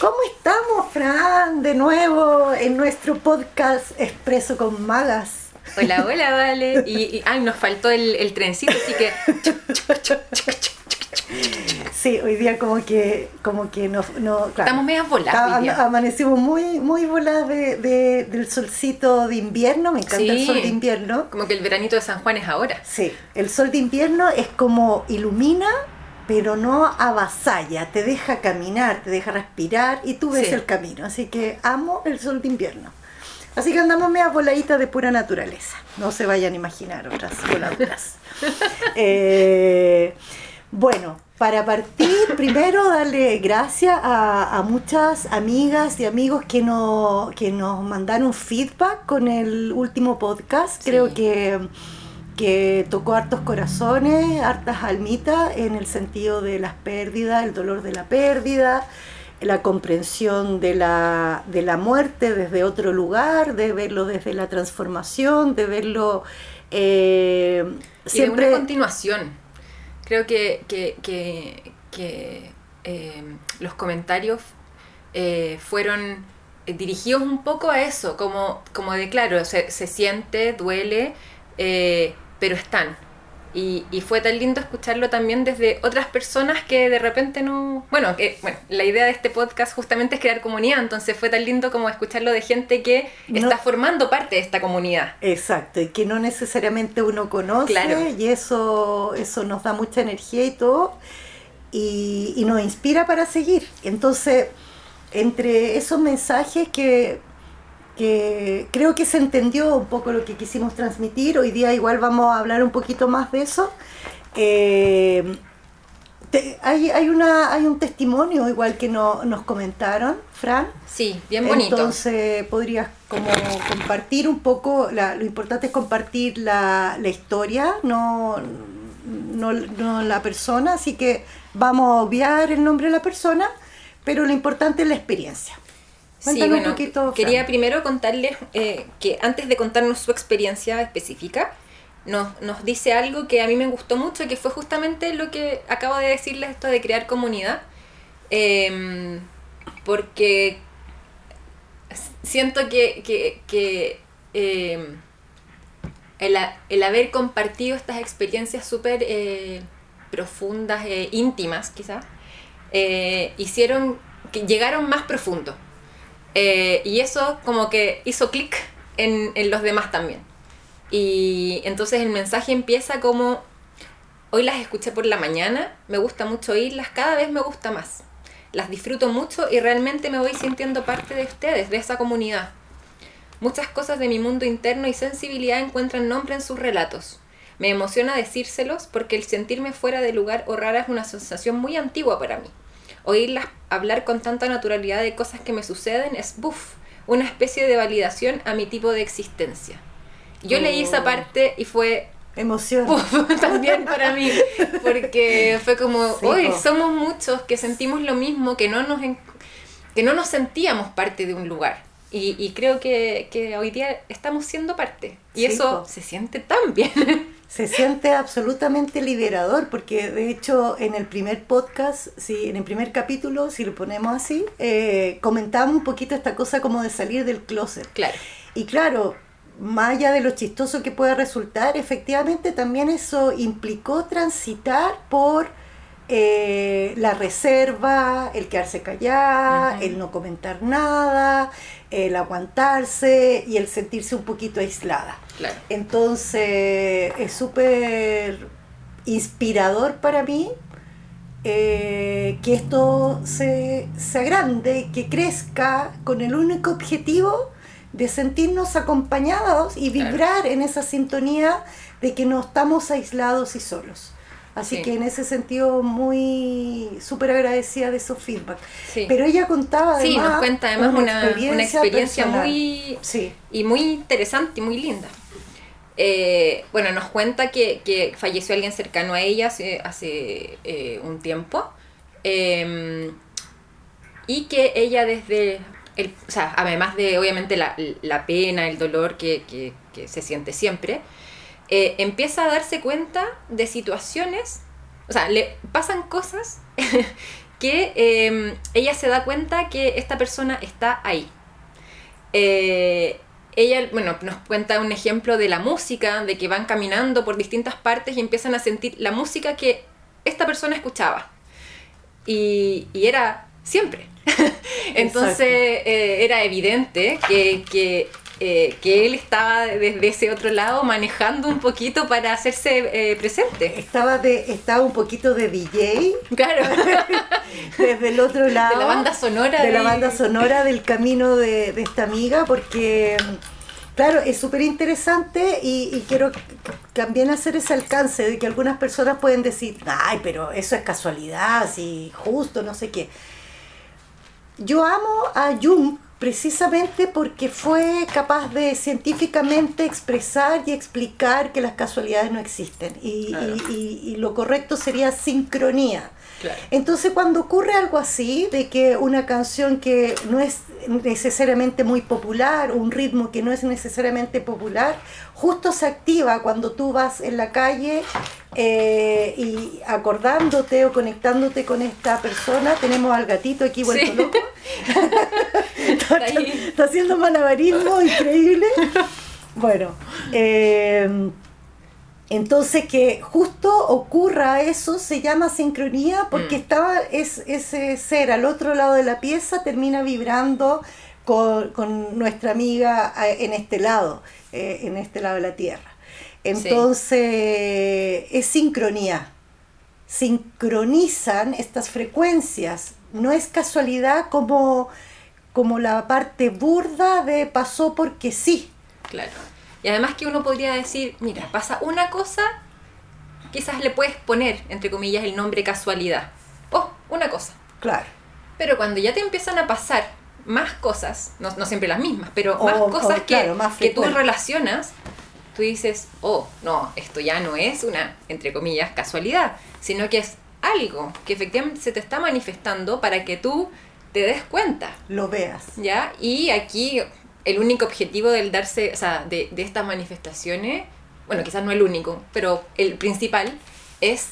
¿Cómo estamos, Fran? De nuevo en nuestro podcast Expreso con Magas. Hola, hola, vale. Y, ay, nos faltó el, el trencito, así que. Sí, hoy día como que, como que no, no claro, Estamos medio voladas. Amanecimos muy, muy voladas de, de- del solcito de invierno, me encanta el sol de invierno. Como que el veranito de San Juan es ahora. Sí, el sol de invierno es como ilumina, pero no avasalla, te deja caminar, te deja respirar y tú ves Sí. el camino. Así que amo el sol de invierno. Así que andamos media voladitas de pura naturaleza. No se vayan a imaginar otras voladuras. Eh, bueno, para partir, primero darle gracias a, a muchas amigas y amigos que, no, que nos mandaron feedback con el último podcast. Sí. Creo que, que tocó hartos corazones, hartas almitas en el sentido de las pérdidas, el dolor de la pérdida, la comprensión de la, de la muerte desde otro lugar, de verlo desde la transformación, de verlo eh, Y de una continuación. Creo que, que, que, que, eh, los comentarios eh, fueron eh, dirigidos un poco a eso, como, como de claro, se, se siente, duele, eh, pero están. Y, y fue tan lindo escucharlo también desde otras personas que de repente no... Bueno, que, bueno, la idea de este podcast justamente es crear comunidad, entonces fue tan lindo como escucharlo de gente que No. está formando parte de esta comunidad. Exacto, y que no necesariamente uno conoce, Claro. y eso, eso nos da mucha energía y todo, y, y nos inspira para seguir. Entonces, entre esos mensajes que, que creo que se entendió un poco lo que quisimos transmitir, hoy día igual vamos a hablar un poquito más de eso. eh, te- hay, hay, una, hay un testimonio igual que no, nos comentaron, Fran. Sí, bien bonito. Entonces podrías como compartir un poco, la- lo importante es compartir la, la historia, no, no, no la persona, así que vamos a obviar el nombre de la persona, pero lo importante es la experiencia. Sí, bueno, un poquito, Fran. quería primero contarles eh, que antes de contarnos su experiencia específica, nos, nos dice algo que a mí me gustó mucho, que fue justamente lo que acabo de decirles, esto de crear comunidad. Em, porque siento que, que, que, em, el, el haber compartido estas experiencias súper eh, profundas, e íntimas quizás, eh, hicieron que llegaron más profundo. Eh, y eso como que hizo clic en, en los demás también. Y entonces el mensaje empieza como, hoy las escuché por la mañana, me gusta mucho oírlas, cada vez me gusta más. Las disfruto mucho y realmente me voy sintiendo parte de ustedes, de esa comunidad. Muchas cosas de mi mundo interno y sensibilidad encuentran nombre en sus relatos. Me emociona decírselos porque el sentirme fuera de lugar o rara es una sensación muy antigua para mí. Oírlas hablar con tanta naturalidad de cosas que me suceden es, buf, una especie de validación a mi tipo de existencia. Yo leí esa Oh. parte y fue Emoción. Uf, también para mí, porque fue como, Sí, hoy somos muchos que sentimos lo mismo, que no nos, en- que no nos sentíamos parte de un lugar. Y, y creo que, que hoy día estamos siendo parte. Y Sí, eso po. se siente tan bien. Se siente absolutamente liberador porque de hecho en el primer podcast, sí, en el primer capítulo, si lo ponemos así, eh, comentamos un poquito esta cosa como de salir del closet. claro. Y claro, más allá de lo chistoso que pueda resultar, efectivamente también eso implicó transitar por eh, la reserva, el quedarse callada, el no comentar nada, el aguantarse y el sentirse un poquito aislada. Claro. Entonces es súper inspirador para mí eh, que esto se, se agrande, que crezca con el único objetivo de sentirnos acompañados y Claro. vibrar en esa sintonía de que no estamos aislados y solos. Así Sí. que en ese sentido muy súper agradecida de esos feedback. Sí. Pero ella contaba Sí, además nos cuenta además una, una experiencia muy, Sí, y muy interesante y muy linda. Eh, bueno, nos cuenta que, que falleció alguien cercano a ella hace, hace eh, un tiempo eh, y que ella desde, el, o sea, además de obviamente la, la pena, el dolor que, que- que se siente siempre, eh, empieza a darse cuenta de situaciones o sea, le pasan cosas que em, ella se da cuenta que esta persona está ahí. Eh, ella, bueno, nos cuenta un ejemplo de la música, de que van caminando por distintas partes y empiezan a sentir la música que esta persona escuchaba. Y, y era siempre. Entonces eh, era evidente que, que eh, que él estaba desde ese otro lado manejando un poquito para hacerse eh, presente. Estaba, de, estaba un poquito de DJ. Claro. desde el otro lado. De la banda sonora. De, la banda sonora del camino de, de esta amiga, porque Claro, es súper interesante y, y, quiero también hacer ese alcance de que algunas personas pueden decir, ay, pero eso es casualidad, así, justo, no sé qué. Yo amo a Jung precisamente porque fue capaz de científicamente expresar y explicar que las casualidades no existen. Y, y, y, lo correcto sería sincronía. Entonces cuando ocurre algo así, de que una canción que no es necesariamente muy popular, un ritmo que no es necesariamente popular, justo se activa cuando tú vas en la calle eh, y acordándote o conectándote con esta persona, tenemos al gatito aquí vuelto loco, está, está, haciendo malabarismo increíble. Bueno, eh, entonces que justo ocurra eso se llama sincronía porque mm. estaba es, ese ser al otro lado de la pieza termina vibrando con, nuestra amiga en este lado, eh, en este lado de la Tierra. Entonces es sincronía. Sincronizan estas frecuencias. No es casualidad como, como la parte burda de pasó porque sí. Claro. Y además que uno podría decir, mira, pasa una cosa, quizás le puedes poner, entre comillas, el nombre casualidad. Oh, una cosa. Claro. Pero cuando ya te empiezan a pasar más cosas, no, no siempre las mismas, pero más cosas que, que tú relacionas, tú dices, oh, no, esto ya no es una, entre comillas, casualidad, sino que es algo que efectivamente se te está manifestando para que tú te des cuenta. Lo veas. ¿Ya? Y aquí el único objetivo del darse, o sea, de, de estas manifestaciones, bueno, quizás no el único, pero el principal es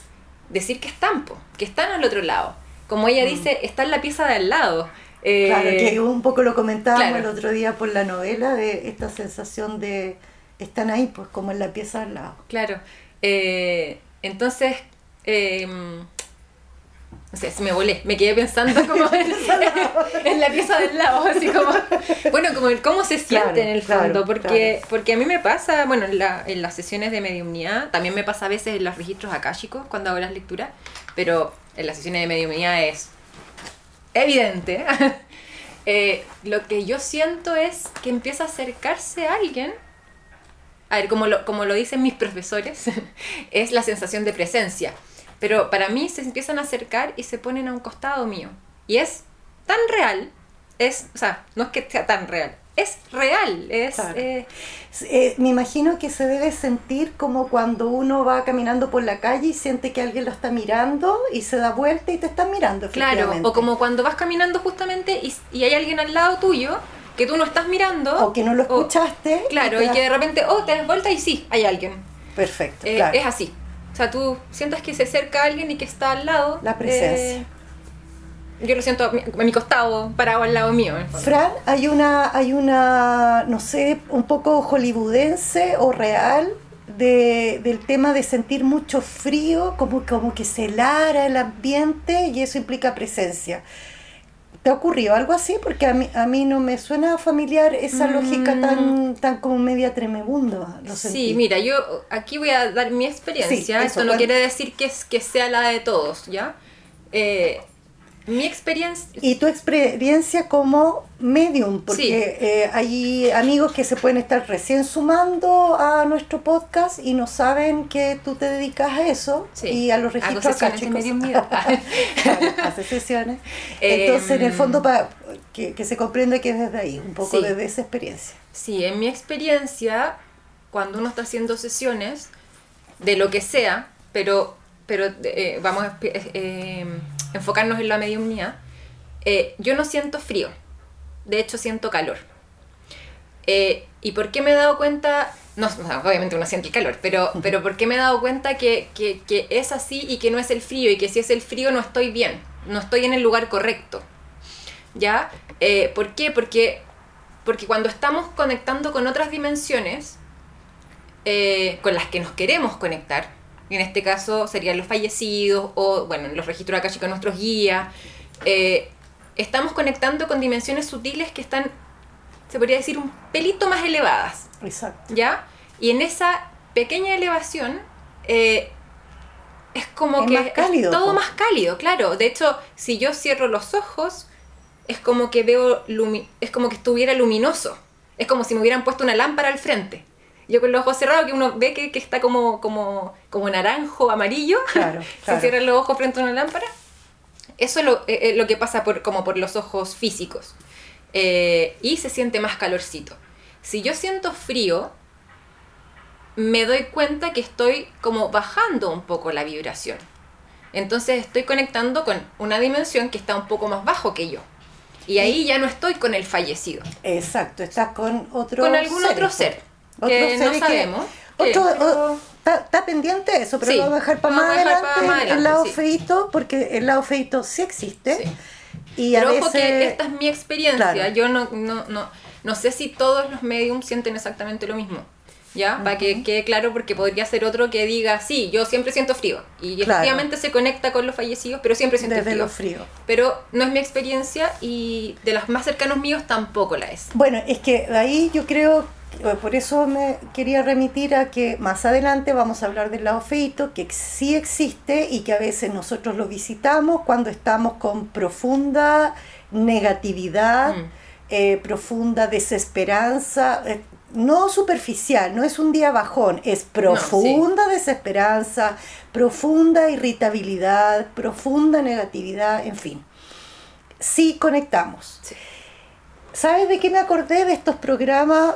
decir que están, que están al otro lado. Como ella mm. dice, está en la pieza de al lado. Eh, claro, que un poco lo comentábamos el otro día por la novela, de esta sensación de están ahí, pues como en la pieza al lado. Claro. Eh, entonces, eh, no sé, se me volé, me quedé pensando como en, la pieza del lado, así como, bueno, como cómo se siente en el fondo, porque, porque a mí me pasa, bueno, en, la, en las sesiones de mediumnidad, también me pasa a veces en los registros akáshicos cuando hago las lecturas, pero en las sesiones de mediumnidad es evidente. eh, lo que yo siento es que empieza a acercarse a alguien a ver, como lo, como lo dicen mis profesores, es la sensación de presencia. Pero para mí se empiezan a acercar y se ponen a un costado mío. Y es tan real, es, o sea, no es que sea tan real, es real. Es, eh, eh, me imagino que se debe sentir como cuando uno va caminando por la calle y siente que alguien lo está mirando y se da vuelta y te está mirando. Claro, o como cuando vas caminando justamente y, y, hay alguien al lado tuyo que tú no estás mirando. O que no lo escuchaste. claro, y, que de repente, oh, te das vuelta y sí, hay alguien. Perfecto. Eh, es así. O sea, tú sientas que se acerca alguien y que está al lado. La presencia. Eh, yo lo siento a mi, costado, parado al lado mío. Fran, hay una, hay una, no sé, un poco hollywoodense o real de, del tema de sentir mucho frío, como, como que se helara el ambiente y eso implica presencia. ¿Te ha ocurrido algo así? Porque a mí, a mí no me suena familiar esa mm. lógica tan, tan como media tremebunda. sí, mira, yo aquí voy a dar mi experiencia. Esto no quiere decir que, que sea la de todos, ¿ya? Eh, mi experiencia... Y tu experiencia como medium, porque eh, hay amigos que se pueden estar recién sumando a nuestro podcast y no saben que tú te dedicas a eso y a los registros acá, hace sesiones. Entonces, en el fondo, para que, se comprenda que es desde ahí, un poco desde esa experiencia. Sí, en mi experiencia, cuando uno está haciendo sesiones, de lo que sea, pero, pero eh, vamos a... Eh, enfocarnos en la mediumnía, eh, yo no siento frío, de hecho siento calor. Eh, ¿Y por qué me he dado cuenta no, obviamente uno siente el calor, pero, pero porque me he dado cuenta que, que, que, es así y que no es el frío, y que si es el frío no estoy bien, no estoy en el lugar correcto. ¿Ya? Eh, ¿Por qué? Porque, porque cuando estamos conectando con otras dimensiones, eh, con las que nos queremos conectar, en este caso serían los fallecidos o, bueno, los registros acá con nuestros guías, eh, estamos conectando con dimensiones sutiles que están, se podría decir, un pelito más elevadas. Exacto. ¿Ya? Y en esa pequeña elevación eh, es como que es todo más cálido, claro. De hecho, si yo cierro los ojos, es como que veo, es como que estuviera luminoso. Es como si me hubieran puesto una lámpara al frente. Yo con los ojos cerrados, que uno ve que, está como, como, como naranjo, amarillo, claro, se cierran los ojos frente a una lámpara. Eso es lo, eh, eh, lo que pasa por, como por los ojos físicos. y se siente más calorcito. Si yo siento frío, me doy cuenta que estoy como bajando un poco la vibración. Entonces estoy conectando con una dimensión que está un poco más bajo que yo. Y ahí ya no estoy con el fallecido. Exacto, estás con otro Con algún otro ser. Que no sabemos. está, pendiente eso, pero lo vamos a dejar para más, adelante, el lado feito, porque el lado feito sí existe. Y pero ojo que esta es mi experiencia. Yo no, no, no, no sé si todos los mediums sienten exactamente lo mismo. ¿Ya? Para que quede claro, porque podría ser otro que diga, sí, yo siempre siento frío. Y efectivamente se conecta con los fallecidos, pero siempre siento Desde frío. frío. Pero no es mi experiencia y de los más cercanos míos tampoco la es. Bueno, es que ahí yo creo, por eso me quería remitir a que más adelante vamos a hablar del lado feito, que sí existe y que a veces nosotros lo visitamos cuando estamos con profunda negatividad. Mm. Eh, profunda desesperanza, eh, no superficial, no es un día bajón, es profunda desesperanza, profunda irritabilidad, profunda negatividad, en fin. Sí conectamos. ¿Sabes de qué me acordé de estos programas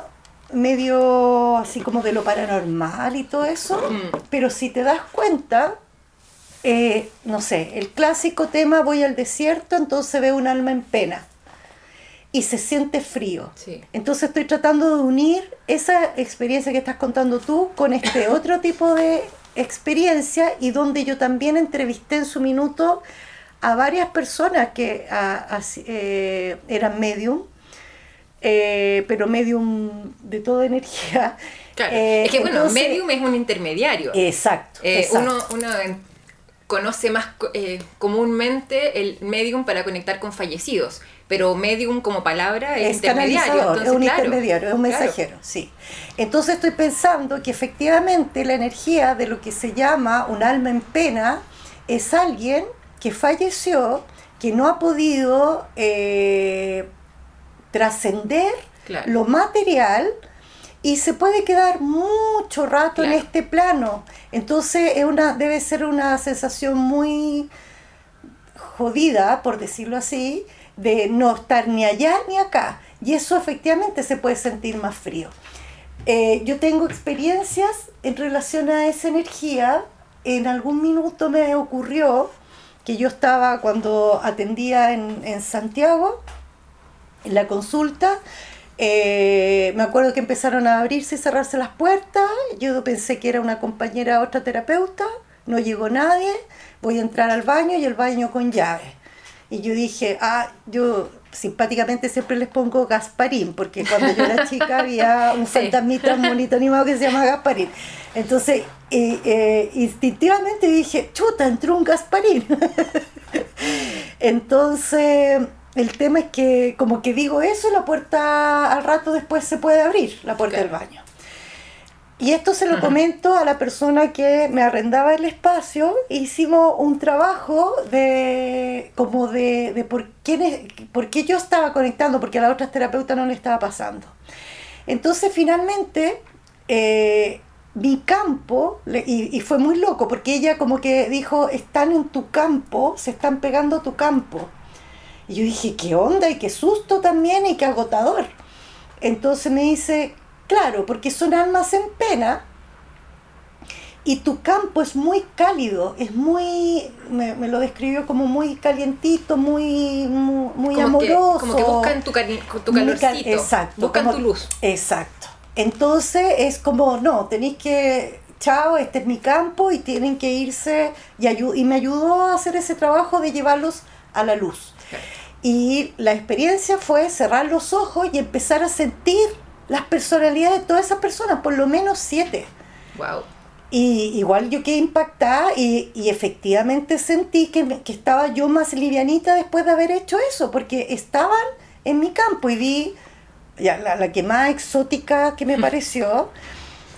medio así como de lo paranormal y todo eso? Mm. Pero si te das cuenta, eh, no sé, el clásico tema voy al desierto, entonces veo un alma en pena y se siente frío. Entonces estoy tratando de unir esa experiencia que estás contando tú con este otro tipo de experiencia y donde yo también entrevisté en su minuto a varias personas que eh, eran medium, eh, pero medium de toda energía. Claro, es que bueno, medium es un intermediario. Exacto. Eh, uno, uno conoce más comúnmente el medium para conectar con fallecidos pero medium como palabra es, intermediario. es un intermediario, es un mensajero, sí. Entonces estoy pensando que efectivamente la energía de lo que se llama un alma en pena es alguien que falleció, que no ha podido trascender lo material y se puede quedar mucho rato en este plano. Entonces es una, debe ser una sensación muy jodida, por decirlo así, de no estar ni allá ni acá. Y eso efectivamente se puede sentir más frío. Eh, yo tengo experiencias en relación a esa energía. En algún minuto me ocurrió que yo estaba cuando atendía en, Santiago, en la consulta, eh, me acuerdo que empezaron a abrirse y cerrarse las puertas. Yo pensé que era una compañera, otra terapeuta. No llegó nadie. Voy a entrar al baño y el baño con llave. Y yo dije, ah, yo simpáticamente siempre les pongo Gasparín, porque cuando yo era chica había un fantasmita, un monito animado que se llama Gasparín. Entonces, eh, eh, instintivamente dije, chuta, entró un Gasparín. Entonces, el tema es que como que digo eso, la puerta al rato después se puede abrir, la puerta del baño. Y esto se lo comento a la persona que me arrendaba el espacio. Hicimos un trabajo de como de, de por, qué, por qué yo estaba conectando, porque a la otra terapeuta no le estaba pasando. Entonces finalmente eh, mi campo, y, y, fue muy loco, porque ella como que dijo, están en tu campo, se están pegando tu campo. Y yo dije, qué onda y qué susto también y qué agotador. Entonces me dice, Claro, porque son almas en pena y tu campo es muy cálido, es muy, me, lo describió como muy calientito, muy, muy, amoroso. como que buscan tu, tu calorcito, exacto, buscan tu luz. Exacto. Entonces es como, no, tenéis que, chao, este es mi campo y tienen que irse y, y me ayudó a hacer ese trabajo de llevarlos a la luz. Y la experiencia fue cerrar los ojos y empezar a sentir las personalidades de todas esas personas, por lo menos siete. Wow. Y igual yo quedé impactada y, y efectivamente sentí que, que, estaba yo más livianita después de haber hecho eso, porque estaban en mi campo y vi, ya, la, la que más exótica que me pareció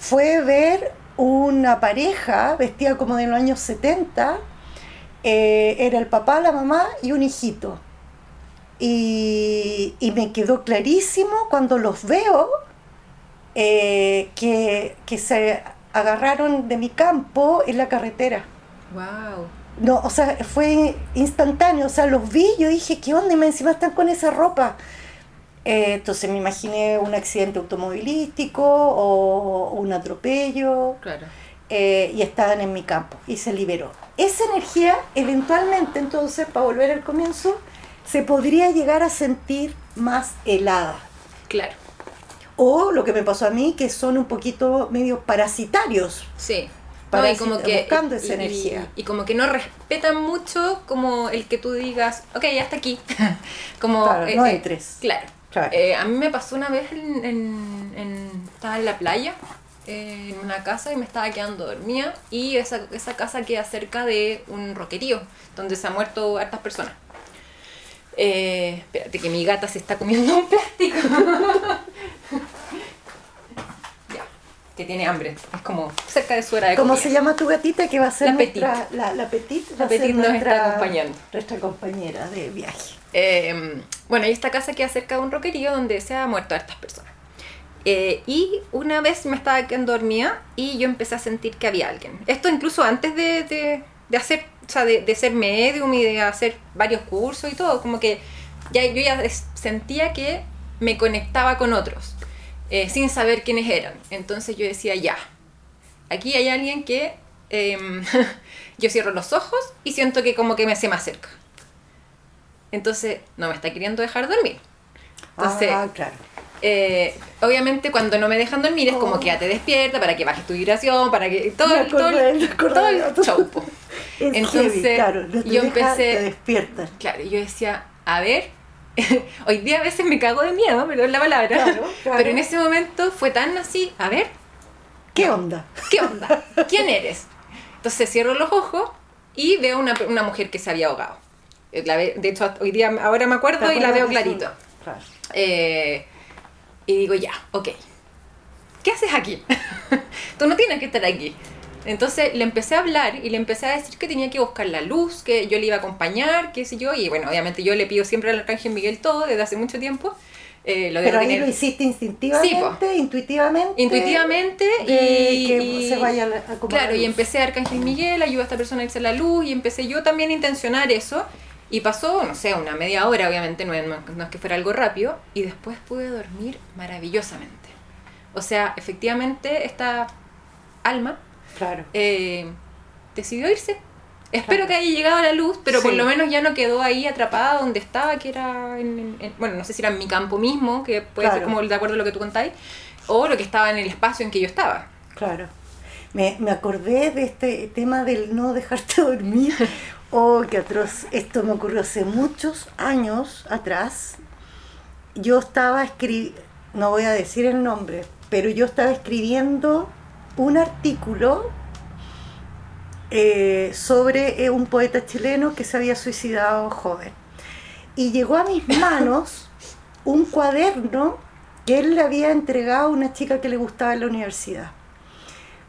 fue ver una pareja vestida como de los años 70, eh, era el papá, la mamá y un hijito. Y, y me quedó clarísimo cuando los veo eh, que, que se agarraron de mi campo en la carretera. Wow. No, o sea, fue instantáneo, o sea, los vi, yo dije, ¿qué onda? Y me encima están con esa ropa. Eh, entonces me imaginé un accidente automovilístico o un atropello. Claro. Eh, y estaban en mi campo y se liberó. Esa energía, eventualmente, entonces, para volver al comienzo, se podría llegar a sentir más helada. Claro. O lo que me pasó a mí, que son un poquito medio parasitarios. Sí. No, y como que, buscando esa y- energía. Y, como que no respetan mucho como el que tú digas, ok, ya está aquí. como, Claro, eh, no eh, entres. Claro. Claro. Eh, a mí me pasó una vez en, en- en- estaba en la playa, eh, en una casa y me estaba quedando dormida y esa, esa casa queda cerca de un roquerío donde se han muerto hartas personas. Eh, espérate que mi gata se está comiendo un plástico. ya, que tiene hambre. Es como cerca de su hora de ¿Cómo comida. se llama tu gatita que va a ser La nuestra, la, la Petit, va La a ser Petit nos está nuestra, acompañando. nuestra compañera de viaje. Eh, bueno, y esta casa queda cerca de un roquerío donde se han muerto hartas personas. Eh, y una vez me estaba quedando dormida y yo empecé a sentir que había alguien. Esto incluso antes de, de, de hacer, o sea, de, de ser medium y de hacer varios cursos y todo, como que ya, yo ya sentía que me conectaba con otros, eh, sin saber quiénes eran. Entonces yo decía, ya, aquí hay alguien que em, yo cierro los ojos y siento que como que me hace más cerca. Entonces no me está queriendo dejar dormir. Entonces, ah, claro. Eh, obviamente cuando no me dejan dormir es como Oh. que ya te despierta para que bajes tu vibración, para que todo, el- todo, el- acordé, acordé todo el show, Entonces, heavy, claro, no yo empecé- te despiertan. Claro, yo decía, a ver, hoy día a veces me cago de miedo, perdón la palabra, Claro, claro. pero en ese momento fue tan así, a ver, ¿Qué onda? ¿qué onda? ¿Quién eres? Entonces cierro los ojos y veo una, una mujer que se había ahogado. Eh, La ve- de hecho, hoy día, ahora me acuerdo ¿Te y la veo clarito. Claro. Eh, y digo, ya, ok. ¿Qué haces aquí? Tú no tienes que estar aquí. Entonces le empecé a hablar y le empecé a decir que tenía que buscar la luz, que yo le iba a acompañar, qué sé yo. Y bueno, obviamente yo le pido siempre al Arcángel Miguel todo desde hace mucho tiempo. Eh, lo Pero ahí tener lo hiciste instintivamente, intuitivamente. intuitivamente y, que y- se vaya a claro la y empecé a Arcángel Miguel ayuda a esta persona a irse a la luz y empecé yo también a intencionar eso y pasó no sé una media hora obviamente no, es- no es que fuera algo rápido y después pude dormir maravillosamente o sea efectivamente esta alma Claro. eh, decidió irse Espero Claro. que haya llegado a la luz, pero por lo menos ya no quedó ahí atrapada donde estaba, que era en, en- en- bueno, no sé si era en mi campo mismo, que puede ser como de acuerdo a lo que tú contáis, o lo que estaba en el espacio en que yo estaba. Claro. Me, me acordé de este tema del no dejarte dormir. Oh, qué atroz. Esto me ocurrió hace muchos años atrás. Yo estaba escribiendo, no voy a decir el nombre, pero yo estaba escribiendo un artículo eh, sobre eh, un poeta chileno que se había suicidado joven. Y llegó a mis manos un cuaderno que él le había entregado a una chica que le gustaba en la universidad.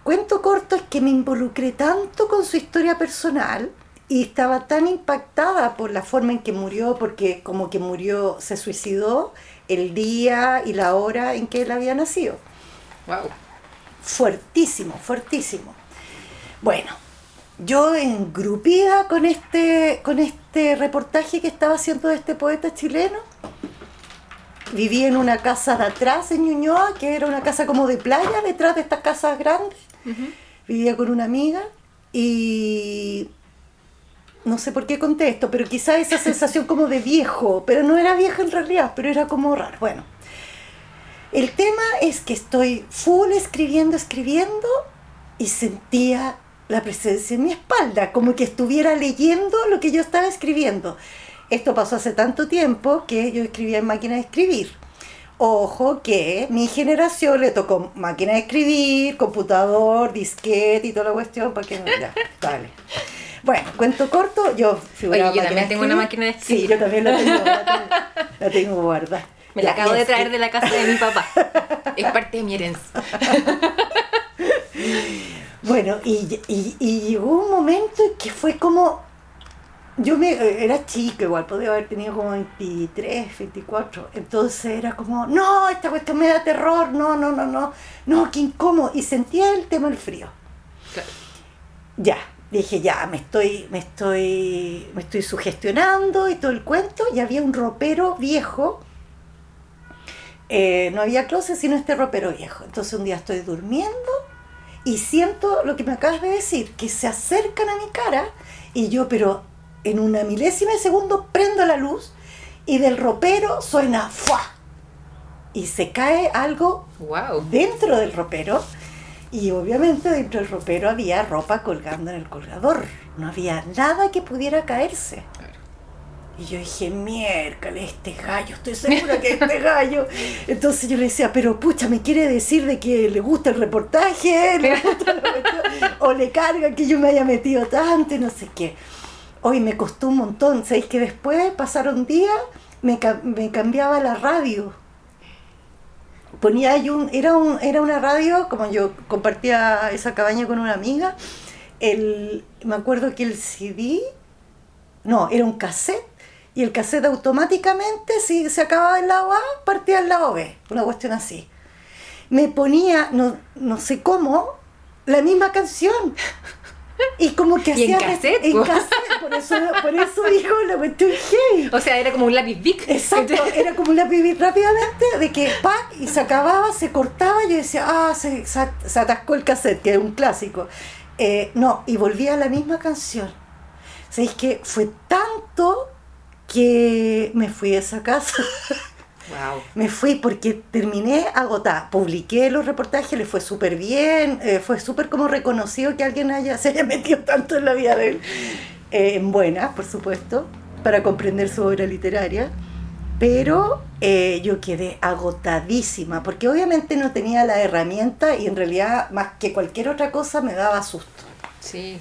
Cuento corto es que me involucré tanto con su historia personal y estaba tan impactada por la forma en que murió, porque como que murió, se suicidó el día y la hora en que él había nacido. Wow. Fuertísimo, fuertísimo. Bueno, yo engrupida con este, con este reportaje que estaba haciendo de este poeta chileno, viví en una casa de atrás en Ñuñoa, que era una casa como de playa, detrás de estas casas grandes. Vivía con una amiga y no sé por qué conté esto, pero quizá esa sensación como de viejo, pero no era viejo en realidad, pero era como raro. Bueno, El tema es que estoy full escribiendo, escribiendo y sentía la presencia en mi espalda, como que estuviera leyendo lo que yo estaba escribiendo. Esto pasó hace tanto tiempo que yo escribía en máquina de escribir. Ojo que mi generación le tocó máquina de escribir, computador, disquete y toda la cuestión, porque no, ya, vale. Bueno, cuento corto, yo figuraba Oye, yo también tengo una máquina de escribir. Sí, yo también la tengo, la tengo, guardada. Me la acabo de traer de la casa de mi papá. Es parte de mi herencia. Bueno, y, y, y llegó un momento que fue como yo me, era chica igual, podía haber tenido como 23, 24, entonces era como, no, esta cuestión me da terror, no, no, no, no, no, qué incómodo, y sentía el tema del frío. Ya, dije, ya, me estoy, me estoy, me estoy sugestionando y todo el cuento, y había un ropero viejo, eh, no había closet, sino este ropero viejo. Entonces un día estoy durmiendo y siento lo que me acabas de decir, que se acercan a mi cara, y yo, pero en una milésima de segundo prendo la luz y del ropero suena ¡fua! Y se cae algo dentro del ropero. Y obviamente dentro del ropero había ropa colgando en el colgador. No había nada que pudiera caerse. Y yo dije, miércoles, este gallo, estoy segura que este gallo. Entonces yo le decía, pero pucha, me quiere decir de que le gusta el reportaje, o le carga que yo me haya metido tanto y no sé qué. Hoy me costó un montón. ¿Sabéis que después pasaron días, me, me cambiaba la radio? Ponía ahí un era, era una radio, como yo compartía esa cabaña con una amiga, el, me acuerdo que el CD, no, era un cassette, y el cassette automáticamente, si se acababa el lado A, partía al lado B, una cuestión así. Me ponía, no, no sé cómo, la misma canción. Y como que hacía. En cassette, en cassette por, eso, por eso dijo la cuestión hey. O sea, era como un lápiz big. Exacto, era como un lápiz big rápidamente, de que pa, y se acababa, se cortaba, y yo decía, ah, se, se, atascó el cassette, que es un clásico. Eh, no, y volvía a la misma canción. ¿Sabéis que fue tanto que me fui de esa casa? Me fui porque terminé agotada. Publiqué los reportajes, le fue súper bien, eh, fue súper como reconocido que alguien haya, se haya metido tanto en la vida de él. Eh, en buena, por supuesto, para comprender su obra literaria. Pero eh, yo quedé agotadísima, porque obviamente no tenía la herramienta y en realidad más que cualquier otra cosa me daba susto. Sí.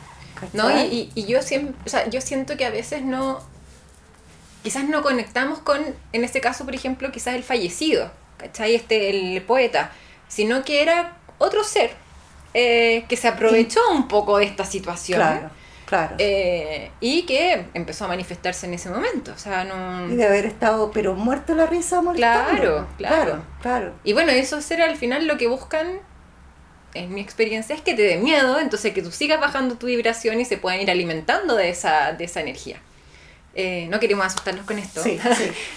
No, y, y, yo siempre, o sea, yo siento que a veces no, quizás no conectamos con, en este caso, por ejemplo, quizás el fallecido, ¿cachai? Este, el poeta, sino que era otro ser eh, que se aprovechó un poco de esta situación. Claro, claro. Eh, y que empezó a manifestarse en ese momento. O sea, no... Y de haber estado, pero muerto la risa molestando. Claro, claro, claro. Y bueno, eso será al final lo que buscan en mi experiencia es que te dé miedo, entonces que tú sigas bajando tu vibración y se puedan ir alimentando de esa, de esa energía. Eh, no queremos asustarnos con esto.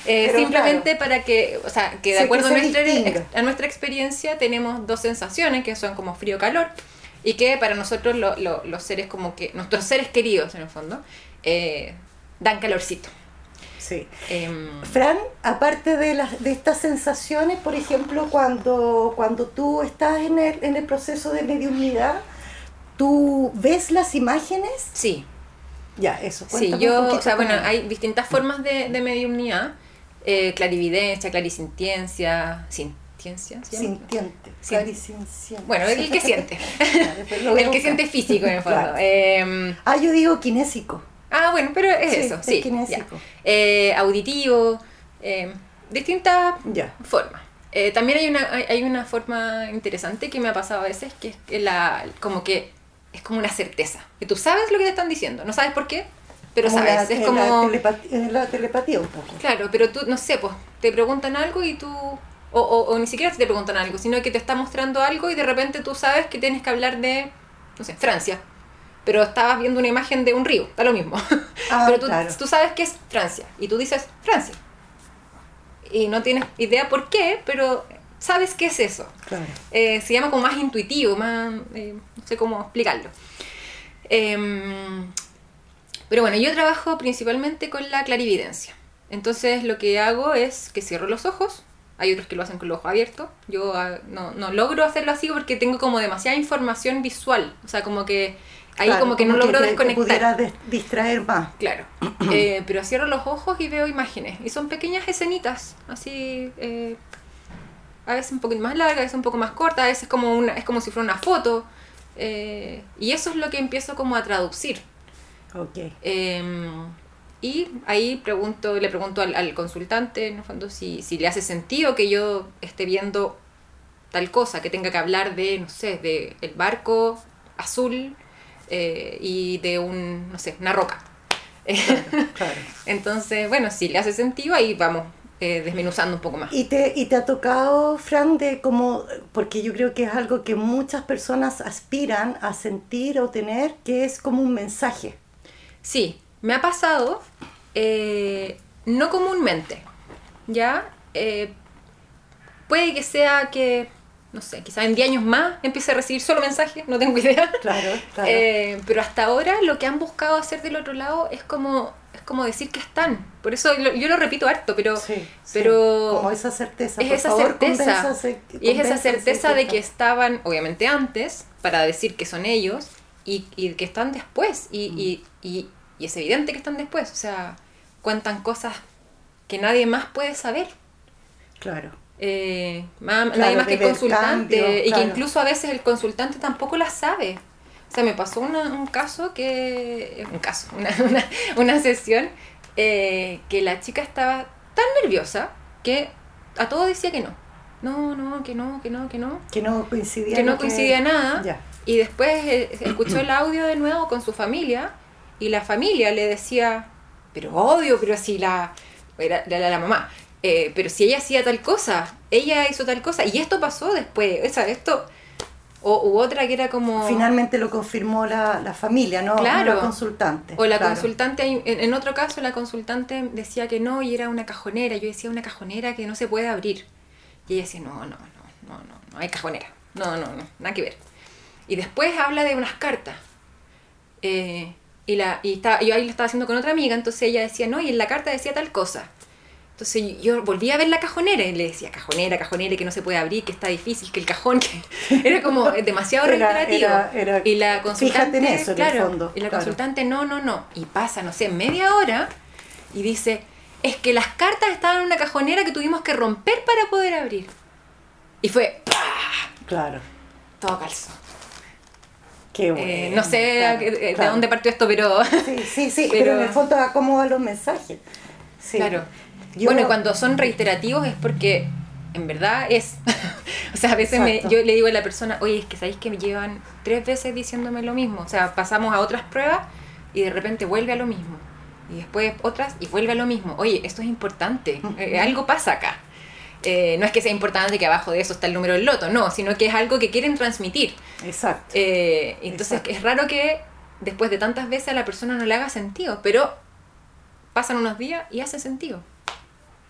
Eh, simplemente para que, o sea, que de acuerdo a nuestra, a nuestra experiencia tenemos dos sensaciones que son como frío-calor y que para nosotros los seres como que, nuestros seres queridos en el fondo, eh, dan calorcito. Sí. Em, Fran, aparte de, las, de estas sensaciones, por ejemplo, cuando, cuando tú estás en el, en el proceso de mediunidad, ¿tú ves las imágenes? Sí. Ya, eso. Sí, yo, o sea, bueno, hay distintas formas de, de mediumnidad. Eh, clarividencia, clarisintiencia, sintiencia. Sintiente, clarisintiencia. Bueno, el que siente. el que siente físico, en el fondo. Em, ah, yo digo kinésico. Ah, bueno, pero es eso, sí. kinésico. Eh, auditivo, em, distintas formas. Eh, también hay una, hay, hay, una forma interesante que me ha pasado a veces, que es la, como que es como una certeza. Que tú sabes lo que te están diciendo, no sabes por qué, pero sabes. es como. La telepatía, la telepatía un poco. Claro, pero tú, no sé, pues, te preguntan algo y tú. O, o, ni siquiera te preguntan algo, sino que te está mostrando algo y de repente tú sabes que tienes que hablar de, no sé, Francia. Pero estabas viendo una imagen de un río, da lo mismo. Ah, pero tú, tú sabes que es Francia y tú dices Francia. Y no tienes idea por qué, pero sabes qué es eso. Eh, se llama como más intuitivo, más, eh, sé cómo explicarlo. Em, pero bueno, yo trabajo principalmente con la clarividencia. Entonces lo que hago es que cierro los ojos hay otros que lo hacen con los ojos abiertos. Yo ah, no, no logro hacerlo así porque tengo como demasiada información visual. O sea, como que ahí Claro, como que no logro te- te desconectar. pudiera des- distraer más. Claro. Eh, pero cierro los ojos y veo imágenes. Y son pequeñas escenitas, así. eh, a veces un poquito más largas, a veces un poco más cortas, a veces como una, es como si fuera una foto. Eh, y eso es lo que empiezo como a traducir. Eh, y ahí pregunto, le pregunto al, al consultante, en el fondo, si, si le hace sentido que yo esté viendo tal cosa, que tenga que hablar de, no sé, de el barco azul eh, y de un, no sé, una roca. Claro. Entonces, bueno, si le hace sentido, ahí vamos eh, desmenuzando un poco más. ¿Y te, ¿Y te ha tocado, Fran, de como, porque yo creo que es algo que muchas personas aspiran a sentir o tener, que es como un mensaje? Sí, me ha pasado, eh, no comúnmente, ¿ya? Eh, puede que sea que, no sé, quizás en 10 años más empiece a recibir solo mensajes, no tengo idea. Claro, claro. Eh, pero hasta ahora lo que han buscado hacer del otro lado es como, es como decir que están. Por eso lo- yo lo repito harto, pero, Sí, sí, pero como esa certeza. es por esa favor, certeza. Y es esa certeza de que estaban, obviamente, antes, para decir que son ellos, y, y que están después. Y, Mm. y, y, y es evidente que están después. O sea, cuentan cosas que nadie más puede saber. Claro. Eh, Claro, nadie más que el consultante. y que incluso a veces el consultante tampoco la sabe. Sea, me pasó una- un caso que. Un caso, una, una, una sesión eh, que la chica estaba tan nerviosa que a todo decía que no. No, no, que no, que no, que no. Que no coincidía. Que no coincidía nada. Ya. Y después eh, escuchó el audio de nuevo con su familia y la familia le decía, pero obvio, pero si la, era la, la- la mamá, eh, pero si ella hacía tal cosa, ella hizo tal cosa, y esto pasó después, o sea, esto, o, u otra que era como... Finalmente lo confirmó la, la familia, ¿no? Claro. No la consultante. O la claro. consultante, en, en otro caso la consultante decía que no y era una cajonera. Yo decía una cajonera que no se puede abrir. Y ella decía, no, no, no, no, no, no hay cajonera. No, no, no, nada que ver. Y después habla de unas cartas. Eh, y la, y está, yo ahí lo estaba haciendo con otra amiga, entonces ella decía, no, y en la carta decía tal cosa. Entonces yo volví a ver la cajonera y le decía, cajonera, cajonera, que no se puede abrir, que está difícil, que el cajón, que era como demasiado Era- reiterativo. era- era- y la consultante, fíjate en eso, en el claro, fondo, y la claro. consultante, no, no, no. Y pasa, no sé, media hora y dice, es que las cartas estaban en una cajonera que tuvimos que romper para poder abrir. Y fue, ¡pah! Claro. todo calzó. Qué bueno. Eh, no sé claro, de claro. dónde partió esto, pero... Sí, sí, sí, pero, Pero- en el fondo acomoda los mensajes. Sí. Claro. Yo- Bueno, y cuando son reiterativos es porque en verdad es. o sea, a veces me- yo le digo a la persona, oye, es que sabéis que me llevan tres veces diciéndome lo mismo. O sea, pasamos a otras pruebas y de repente vuelve a lo mismo. Y después otras y vuelve a lo mismo. Oye, esto es importante. eh, algo pasa acá. Eh, no es que sea importante que abajo de eso está el número del loto, no, sino que es algo que quieren transmitir. Exacto. Eh, entonces Exacto. es raro que después de tantas veces a la persona no le haga sentido, pero pasan unos días y hace sentido.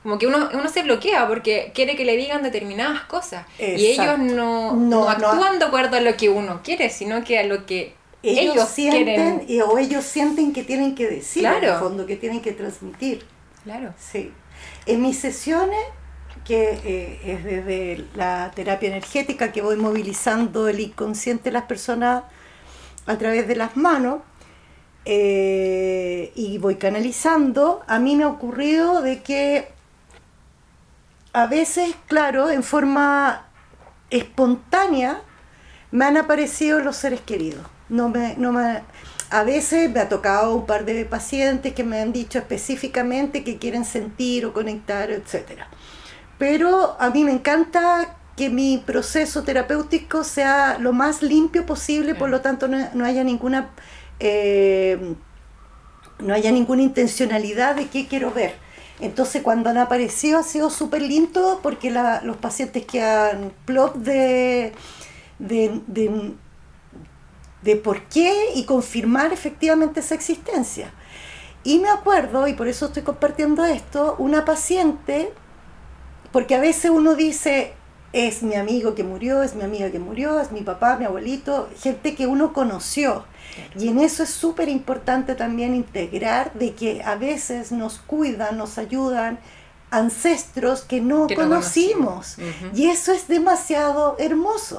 Como que uno, uno se bloquea porque quiere que le digan determinadas cosas. Y ellos no, No, no no. actúan de acuerdo a lo que uno quiere, sino que a lo que ellos, ellos, sienten quieren. o ellos sienten que tienen que decir en el Claro. fondo, que tienen que transmitir. Claro. Sí. En mis sesiones, que eh, es desde la terapia energética que voy movilizando el inconsciente de las personas a través de las manos eh, y voy canalizando, a mí me ha ocurrido de que a veces, claro, en forma espontánea, me han aparecido los seres queridos. No me, no me, a veces me ha tocado un par de pacientes que me han dicho específicamente que quieren sentir o conectar, etc. Pero a mí me encanta que mi proceso terapéutico sea lo más limpio posible, por lo tanto no, no haya ninguna eh, no haya ninguna intencionalidad de qué quiero ver. Entonces cuando han aparecido ha sido súper lindo porque los pacientes que han plop de, de, de, de por qué y confirmar efectivamente esa existencia. Y me acuerdo, y por eso estoy compartiendo esto, una paciente, porque a veces uno dice, es mi amigo que murió, es mi amiga que murió, es mi papá, mi abuelito, gente que uno conoció. Y en eso es súper importante también integrar de que a veces nos cuidan, nos ayudan ancestros que no Que conocimos. no. Y eso es demasiado hermoso.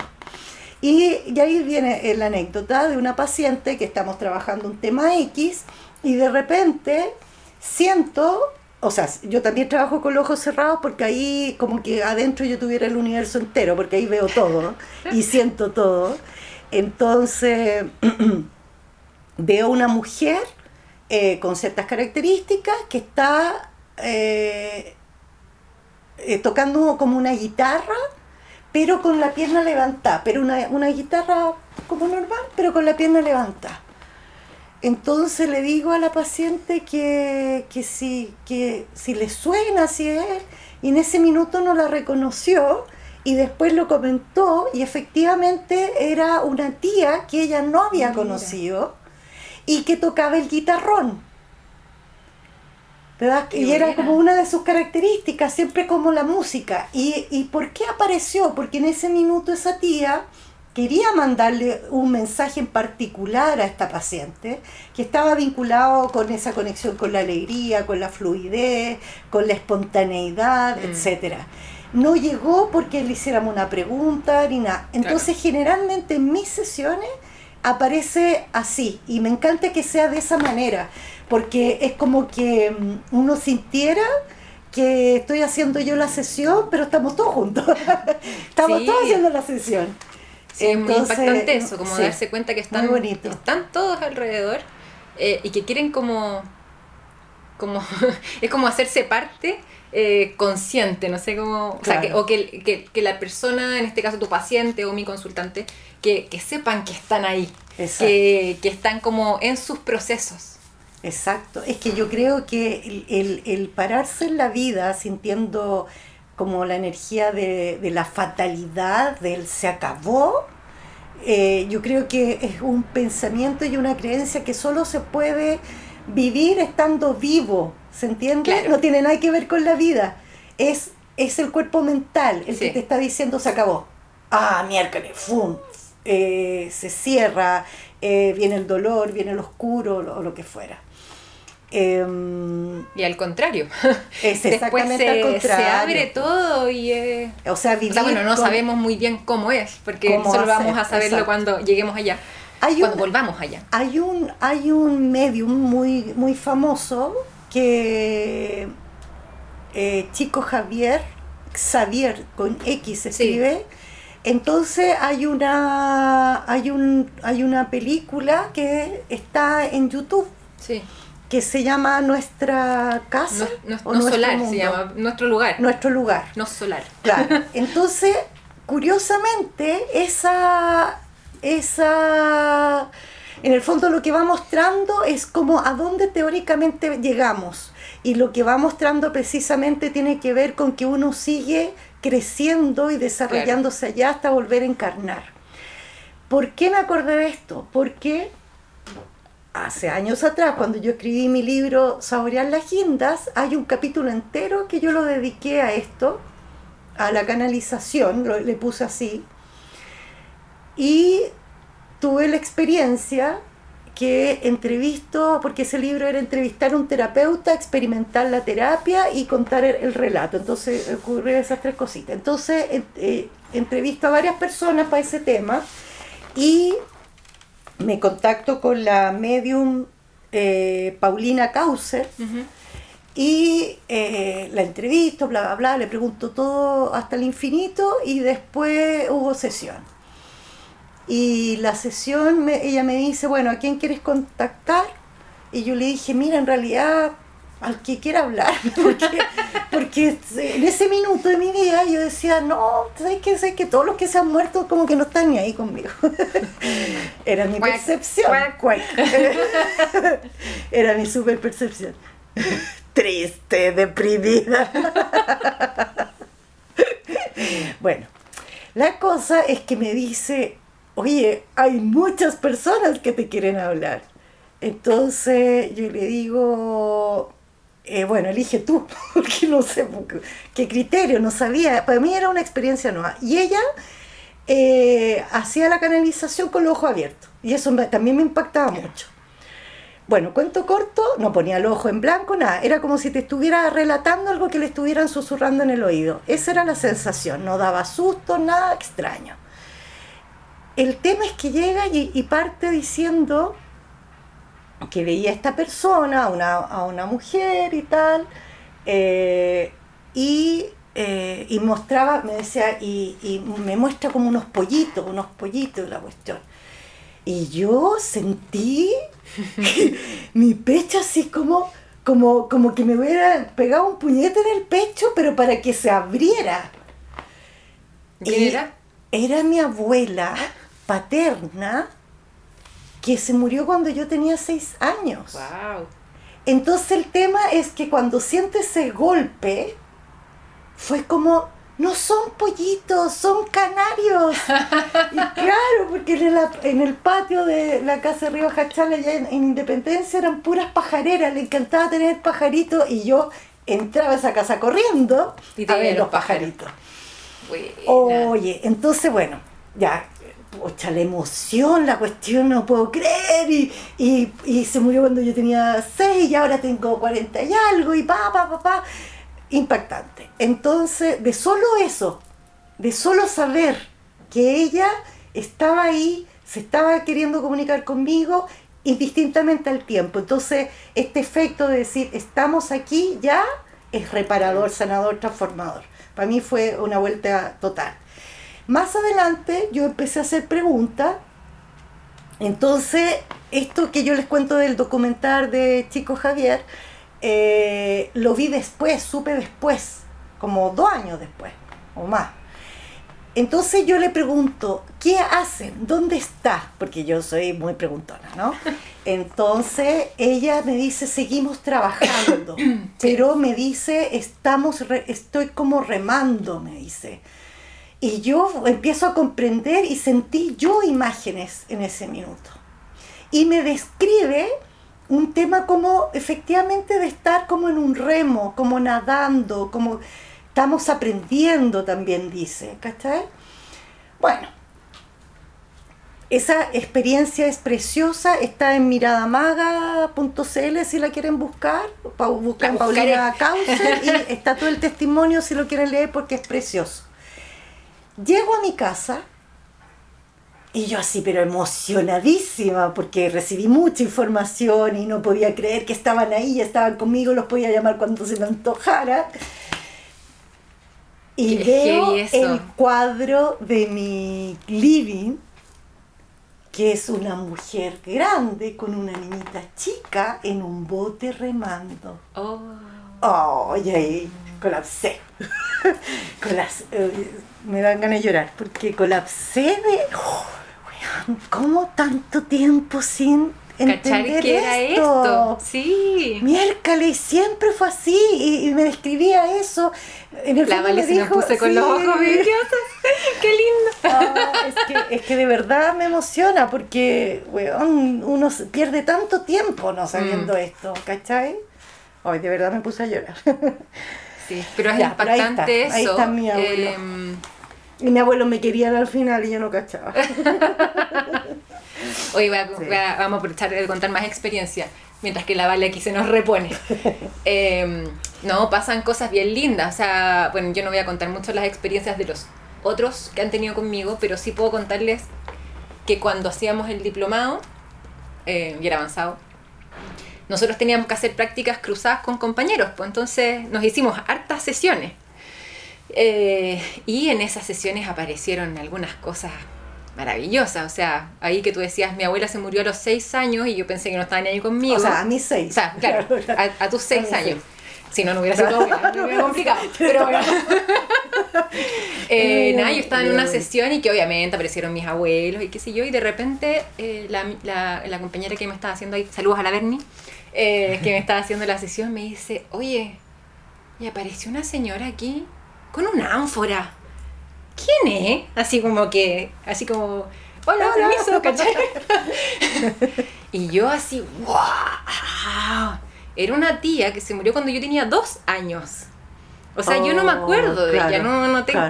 Y, y ahí viene la anécdota de una paciente que estamos trabajando un tema X y de repente siento, o sea, yo también trabajo con los ojos cerrados porque ahí como que adentro yo tuviera el universo entero, porque ahí veo todo y siento todo. Entonces veo una mujer eh, con ciertas características que está eh, eh, tocando como una guitarra, pero con la pierna levantada, pero una, una guitarra como normal, pero con la pierna levantada. Entonces le digo a la paciente que, que, si, que si le suena, si es y en ese minuto no la reconoció y después lo comentó y efectivamente era una tía que ella no había Mira. conocido y que tocaba el guitarrón. ¿Verdad? Y era como una de sus características, siempre como la música. ¿Y, ¿Y por qué apareció? Porque en ese minuto esa tía quería mandarle un mensaje en particular a esta paciente que estaba vinculado con esa conexión con la alegría, con la fluidez, con la espontaneidad, Mm. etcétera. No llegó porque le hiciéramos una pregunta ni nada. Entonces, generalmente en mis sesiones aparece así y me encanta que sea de esa manera porque es como que mm, uno sintiera que estoy haciendo yo la sesión, pero estamos todos juntos. estamos Sí. todos haciendo la sesión. Sí, es muy impactante eso, como sí, darse cuenta que están, están todos alrededor eh, y que quieren como, como es como hacerse parte eh, consciente, no sé cómo, o, sea, que, o que, que- que la persona, en este caso tu paciente o mi consultante, que, que sepan que están ahí, que, que están como en sus procesos. Exacto, es que yo creo que el, el- el pararse en la vida sintiendo como la energía de, de la fatalidad, del se acabó, eh, yo creo que es un pensamiento y una creencia que solo se puede vivir estando vivo, ¿se entiende? Claro. No tiene nada que ver con la vida, es, es el cuerpo mental el que te está diciendo se acabó. Ah, miércoles, ¡fum! Eh, se cierra, eh, viene el dolor, viene el oscuro o lo que fuera. Em, Y al contrario, es después exactamente se, al se contrario. abre todo y... eh, O sea, o vivir sea, bueno, no con- sabemos muy bien cómo es, porque Cómo solo vamos a saberlo exacto. cuando lleguemos allá, Hay cuando un, volvamos allá. hay un, hay un medium muy, muy famoso que eh, Chico Javier, Xavier con X se Sí. escribe. Entonces hay una, hay, un, hay una película que está en YouTube Sí. Que se llama Nuestra Casa No, no- o no solar Mundo. se llama, nuestro lugar. Nuestro lugar. No solar. Claro. Entonces, curiosamente, esa, esa, en el fondo lo que va mostrando es como a dónde teóricamente llegamos. Y lo que va mostrando precisamente tiene que ver con que uno sigue creciendo y desarrollándose allá hasta volver a encarnar. ¿Por qué me acordé de esto? Porque hace años atrás, cuando yo escribí mi libro Saborear las guindas, hay un capítulo entero que yo lo dediqué a esto, a la canalización, lo- le puse así, y tuve la experiencia que entrevisto, porque ese libro era entrevistar a un terapeuta, experimentar la terapia y contar el, el relato. Entonces ocurrió esas tres cositas. Entonces en- eh, entrevisto a varias personas para ese tema y me contacto con la medium eh, Paulina Kauser Ujú. y eh, la entrevisto, bla, bla, bla, le pregunto todo hasta el infinito y después hubo sesión. Y la sesión, me- ella me dice, bueno, ¿a quién quieres contactar? Y yo le dije, mira, en realidad al que quiera hablar, porque, porque en ese minuto de mi vida yo decía, no, ¿sabes qué? ¿Sabes que todos los que se han muerto como que no están ni ahí conmigo? Era mi Cuac, percepción. cuac. Cuac. Era mi super percepción. Triste, deprimida. bueno, la cosa es que me dice, oye, hay muchas personas que te quieren hablar. Entonces yo le digo, eh, bueno, elige tú, porque no sé qué criterio, no sabía. Para mí era una experiencia nueva. Y ella eh, hacía la canalización con los ojos abiertos. Y eso me- también me impactaba mucho. Bueno, cuento corto, no ponía el ojo en blanco, nada. Era como si te estuviera relatando algo que le estuvieran susurrando en el oído. Esa era la sensación, no daba susto, nada extraño. El tema es que llega y, parte diciendo que veía a esta persona, a una, a una mujer y tal, eh, y, eh, y, mostraba, me decía, y, y me muestra como unos pollitos, unos pollitos la cuestión. Y yo sentí mi pecho así como, como, como que me hubiera pegado un puñete en el pecho, pero para que se abriera. ¿Qué era? Era mi abuela paterna que se murió cuando yo tenía seis años. Wow. Entonces el tema es que cuando siente ese golpe, fue como, no son pollitos, son canarios. y claro, porque en, el patio de la casa de Río Jachala, allá en, Independencia, eran puras pajareras, le encantaba tener pajaritos y yo entraba a esa casa corriendo y a ver los pajaritos. Oye, entonces bueno, ya, pucha, la emoción, la cuestión, no puedo creer, y, y, y se murió cuando yo tenía seis y ahora tengo cuarenta y algo, y pa, pa, pa, pa impactante. Entonces, de solo eso, de solo saber que ella estaba ahí, se estaba queriendo comunicar conmigo indistintamente al tiempo. Entonces, este efecto de decir, estamos aquí ya, es reparador, sanador, transformador. Para mí fue una vuelta total. Más adelante yo empecé a hacer preguntas. Entonces, esto que yo les cuento del documental de Chico Javier, eh, lo vi después, supe después, como dos años después o más. Entonces yo le pregunto, ¿qué hacen? ¿Dónde está? Porque yo soy muy preguntona, ¿no? Entonces ella me dice, seguimos trabajando, pero me dice, estamos, estoy como remando, me dice. Y yo empiezo a comprender y sentí yo imágenes en ese minuto. Y me describe un tema como efectivamente de estar como en un remo, como nadando, como estamos aprendiendo también, dice, ¿cachai? Bueno, esa experiencia es preciosa, está en miradamaga.cl si la quieren buscar, buscan Paulina Causer y está todo el testimonio si lo quieren leer porque es precioso. Llego a mi casa y yo así, pero emocionadísima, porque recibí mucha información y no podía creer que estaban ahí, estaban conmigo, los podía llamar cuando se me antojara. Y veo el cuadro de mi living, que es una mujer grande con una niñita chica en un bote remando. Oh. Oh, y ahí colapsé. Eh, me dan ganas de llorar, porque colapsé de... Oh, ¿Cómo tanto tiempo sin entender que era esto? Sí. Miércoles, siempre fue así y, me describía eso. En el La Vale se dijo, puse con los ojos ¡Qué lindo! Ah, es, que, es que de verdad me emociona porque uno pierde tanto tiempo no sabiendo mm. esto, ¿cachai? Hoy de verdad me puse a llorar. Sí, pero es impactante eso. Ahí está mi abuelo. Em, y mi abuelo me quería al final y yo no cachaba. Hoy vamos a aprovechar de contar más experiencia, mientras que la Vale aquí se nos repone. Em, no, pasan cosas bien lindas. O sea, bueno, yo no voy a contar mucho las experiencias de los otros que han tenido conmigo, pero sí puedo contarles que cuando hacíamos el diplomado, eh, y era avanzado, nosotros teníamos que hacer prácticas cruzadas con compañeros, pues entonces nos hicimos hartas sesiones. Eh, y en esas sesiones aparecieron algunas cosas maravillosas. O sea, ahí que tú decías, mi abuela se murió a los seis años y yo pensé que no estaba ni ahí conmigo. O sea, a mis seis. O sea, claro, a, tus seis años. Si no, no hubiera sido no complicado. Pero bueno. eh, nada, yo estaba en una sesión y que obviamente aparecieron mis abuelos y qué sé yo, y de repente eh, la, la, la, compañera que me estaba haciendo ahí, saludos a la Bernie, eh, que me estaba haciendo la sesión, me dice, oye, y apareció una señora aquí con una ánfora. ¿Quién es? Así como que, así como, hola, permiso, ¿cachai? y yo así, wow. Era una tía que se murió cuando yo tenía dos años. O sea, yo no me acuerdo de ella, no, no tengo...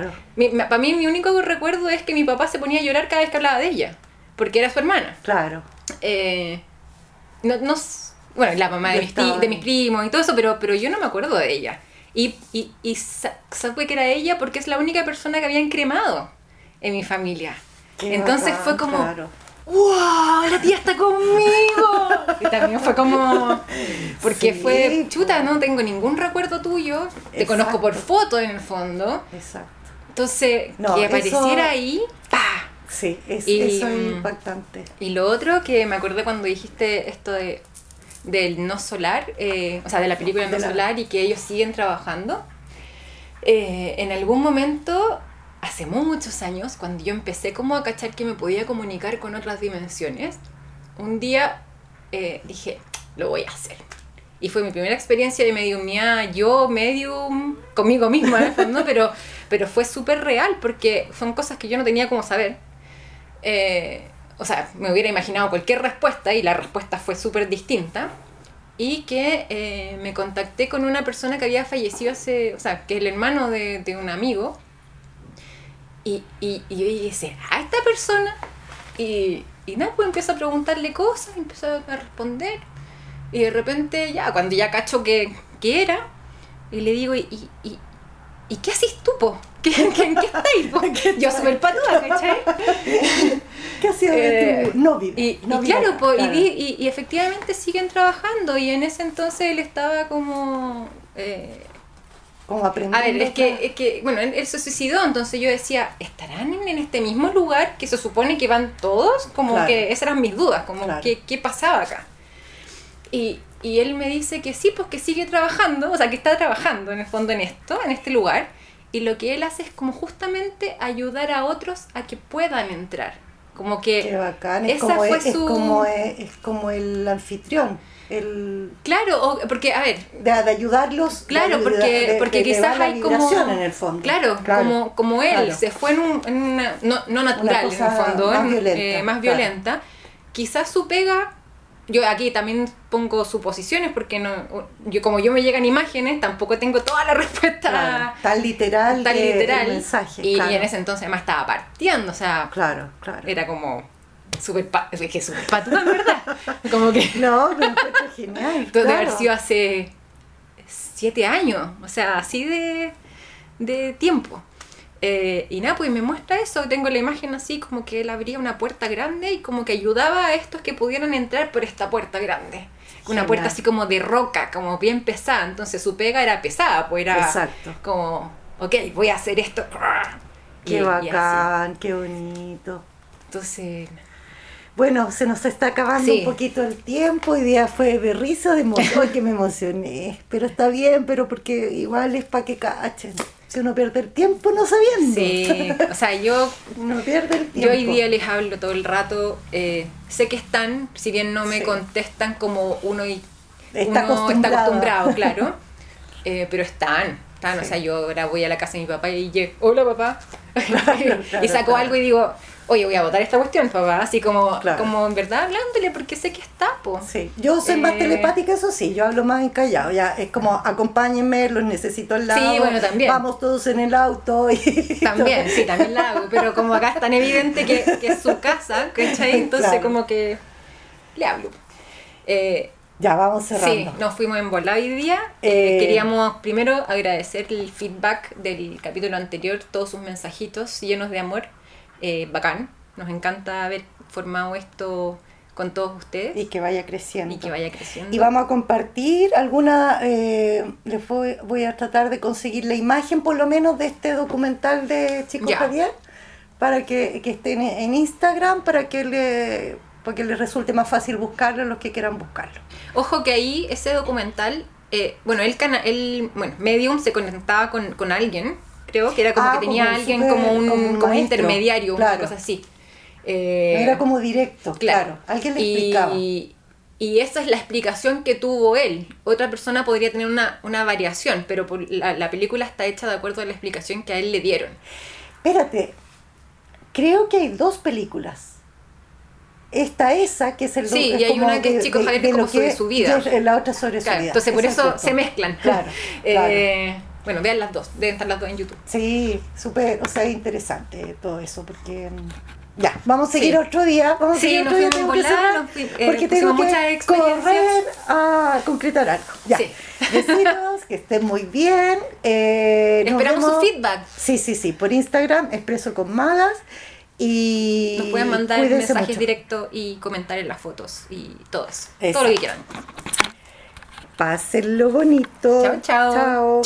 para mí mi único recuerdo es que mi papá se ponía a llorar cada vez que hablaba de ella, porque era su hermana. Claro. Eh, no, no, bueno, la mamá de mis, estaba de mis primos y todo eso, pero, pero yo no me acuerdo de ella. Y, y, y supe que era ella porque es la única persona que habían cremado en mi familia. Qué Entonces bacán, fue como, claro. ¡Wow! ¡La tía está conmigo! Y también fue como. Porque Sí, fue. Chuta, no tengo ningún recuerdo tuyo. Te Exacto. conozco por foto en el fondo. Exacto. Entonces, No, que eso- apareciera ahí. ¡Pah! Sí, es, Y, eso es mm, impactante. Y lo otro que me acordé cuando dijiste esto de del no solar, eh, o sea, de la película no la- solar y que ellos siguen trabajando. Eh, en algún momento, hace muchos años, cuando yo empecé como a cachar que me podía comunicar con otras dimensiones, un día eh, dije, lo voy a hacer. Y fue mi primera experiencia de mediumía, yo medium, conmigo misma en el fondo, pero, pero fue súper real porque son cosas que yo no tenía como saber. Eh, o sea, me hubiera imaginado cualquier respuesta y la respuesta fue súper distinta. Y que eh, me contacté con una persona que había fallecido hace, o sea, que es el hermano de, de un amigo. Y, y, y yo dije, ¿será esta persona? Y, y nada, pues empiezo a preguntarle cosas, empiezo a responder. Y de repente, ya, cuando ya cacho que, que era, y le digo, ¿y, y, y, ¿y qué haces tú, po? ¿Qué, qué, ¿En qué estáis, po? ¿Qué Yo estáis? súper patuda, ¿cachai? ¿Qué ha sido de Eh, tu novio? Y, y Novio, claro, po, y, claro. y, y efectivamente siguen trabajando y en ese entonces él estaba como... eh, Como a aprendiendo. ver, es que, es que, bueno, él, él se suicidó, entonces yo decía, ¿estarán en, este mismo lugar que se supone que van todos? Como Claro. que esas eran mis dudas, como Claro. ¿qué, qué pasaba acá? Y, y él me dice que sí, pues que sigue trabajando, o sea, que está trabajando en el fondo en esto, en este lugar, y lo que él hace es como justamente ayudar a otros a que puedan entrar. Como que... Qué bacán. Es esa como, fue es, es su- como, es, es como el anfitrión. El, Claro, o- porque, a ver, de, de ayudarlos. Claro, de- porque, de- porque quizás hay como... en el fondo. Claro, Como, como él claro. se fue en, un, en una... No, no natural, en el fondo, más en- violenta, eh, más claro. violenta. Quizás su pega... Yo aquí también pongo suposiciones porque no yo como yo me llegan imágenes tampoco tengo toda la respuesta Claro, tan literal, tan literal el mensaje. y, claro. y en ese entonces además estaba partiendo o sea Claro, claro. era como súper pa- es que en verdad como que No, encuentro genial. Entonces, de haber claro. sido hace siete años, o sea, así de, de tiempo. Eh, y nada, pues me muestra eso, tengo la imagen así como que él abría una puerta grande y como que ayudaba a estos que pudieran entrar por esta puerta grande. Una Genial. puerta así como de roca, como bien pesada, entonces su pega era pesada, pues era Exacto. como, ok, voy a hacer esto. Y- Qué y bacán, qué bonito. Entonces, Bueno, se nos está acabando Sí. un poquito el tiempo. Hoy día fue de risa, de emoción, que me emocioné. Pero está bien, pero porque igual es para que cachen. Si uno pierde el tiempo no sabiendo. sí, o sea, yo Uno pierde el tiempo. Yo hoy día les hablo todo el rato. eh, sé que están, si bien no me Sí. contestan como uno, y, Está uno está acostumbrada. acostumbrado, claro. eh, pero están, están. O sea, yo ahora voy a la casa de mi papá y llego, hola papá. Claro, y saco claro. algo y digo, oye, voy a votar esta cuestión, papá. Así como, Claro. como en verdad hablándole, porque sé que está, po. Sí, yo soy más Eh, telepática, eso sí, yo hablo más encallado, ya es como acompáñenme, los necesito al lado. Sí, bueno, también. Vamos todos en el auto y También, sí, también la hago, pero como acá es tan evidente que, que es su casa, ¿cachai? Entonces Claro. como que le hablo. Eh, Ya vamos Sí, cerrando. nos fuimos en bola hoy día. Eh, Eh, queríamos primero agradecer el feedback del capítulo anterior, todos sus mensajitos llenos de amor. Eh, bacán, nos encanta haber formado esto con todos ustedes Y que vaya creciendo. y que vaya creciendo. Y vamos a compartir alguna, eh, les voy, voy a tratar de conseguir la imagen por lo menos de este documental de Chico Ya. Javier, para que, que estén en Instagram, para que le para que les resulte más fácil buscarlo los que quieran buscarlo. Ojo que ahí ese documental, eh, bueno, el, cana el bueno, Medium se conectaba con, con alguien, creo que era como Ah, que tenía como alguien como un, como un intermediario, una cosa así. No Eh, era como directo, claro. Alguien le explicaba. Y, esa es la explicación que tuvo él. Otra persona podría tener una, una variación, pero por- la, la película está hecha de acuerdo a la explicación que a él le dieron. Espérate, creo que hay dos películas. Esta, esa, que es el Sí, es y hay como una que es Chico Javier, que es lo como sobre su vida. la otra sobre Claro, su vida. entonces por eso es se mezclan. Claro, Eh, Bueno, vean las dos, deben estar las dos en YouTube. Sí, súper, o sea, interesante todo eso, porque mm, Ya, vamos a seguir Sí. otro día. Vamos a Sí, seguir nos otro día. Tengo cerrar fui- eh, porque tengo que correr a concretar algo. Ya. Sí. Deciros que estén muy bien. eh, Esperamos su feedback. Sí, sí, sí. Por Instagram, Expreso con Magas. Y Nos pueden mandar mensajes mucho. directos y comentar en las fotos y todo eso. Exacto. Todo lo que quieran. Pásenlo bonito. Chao, chao. Chao.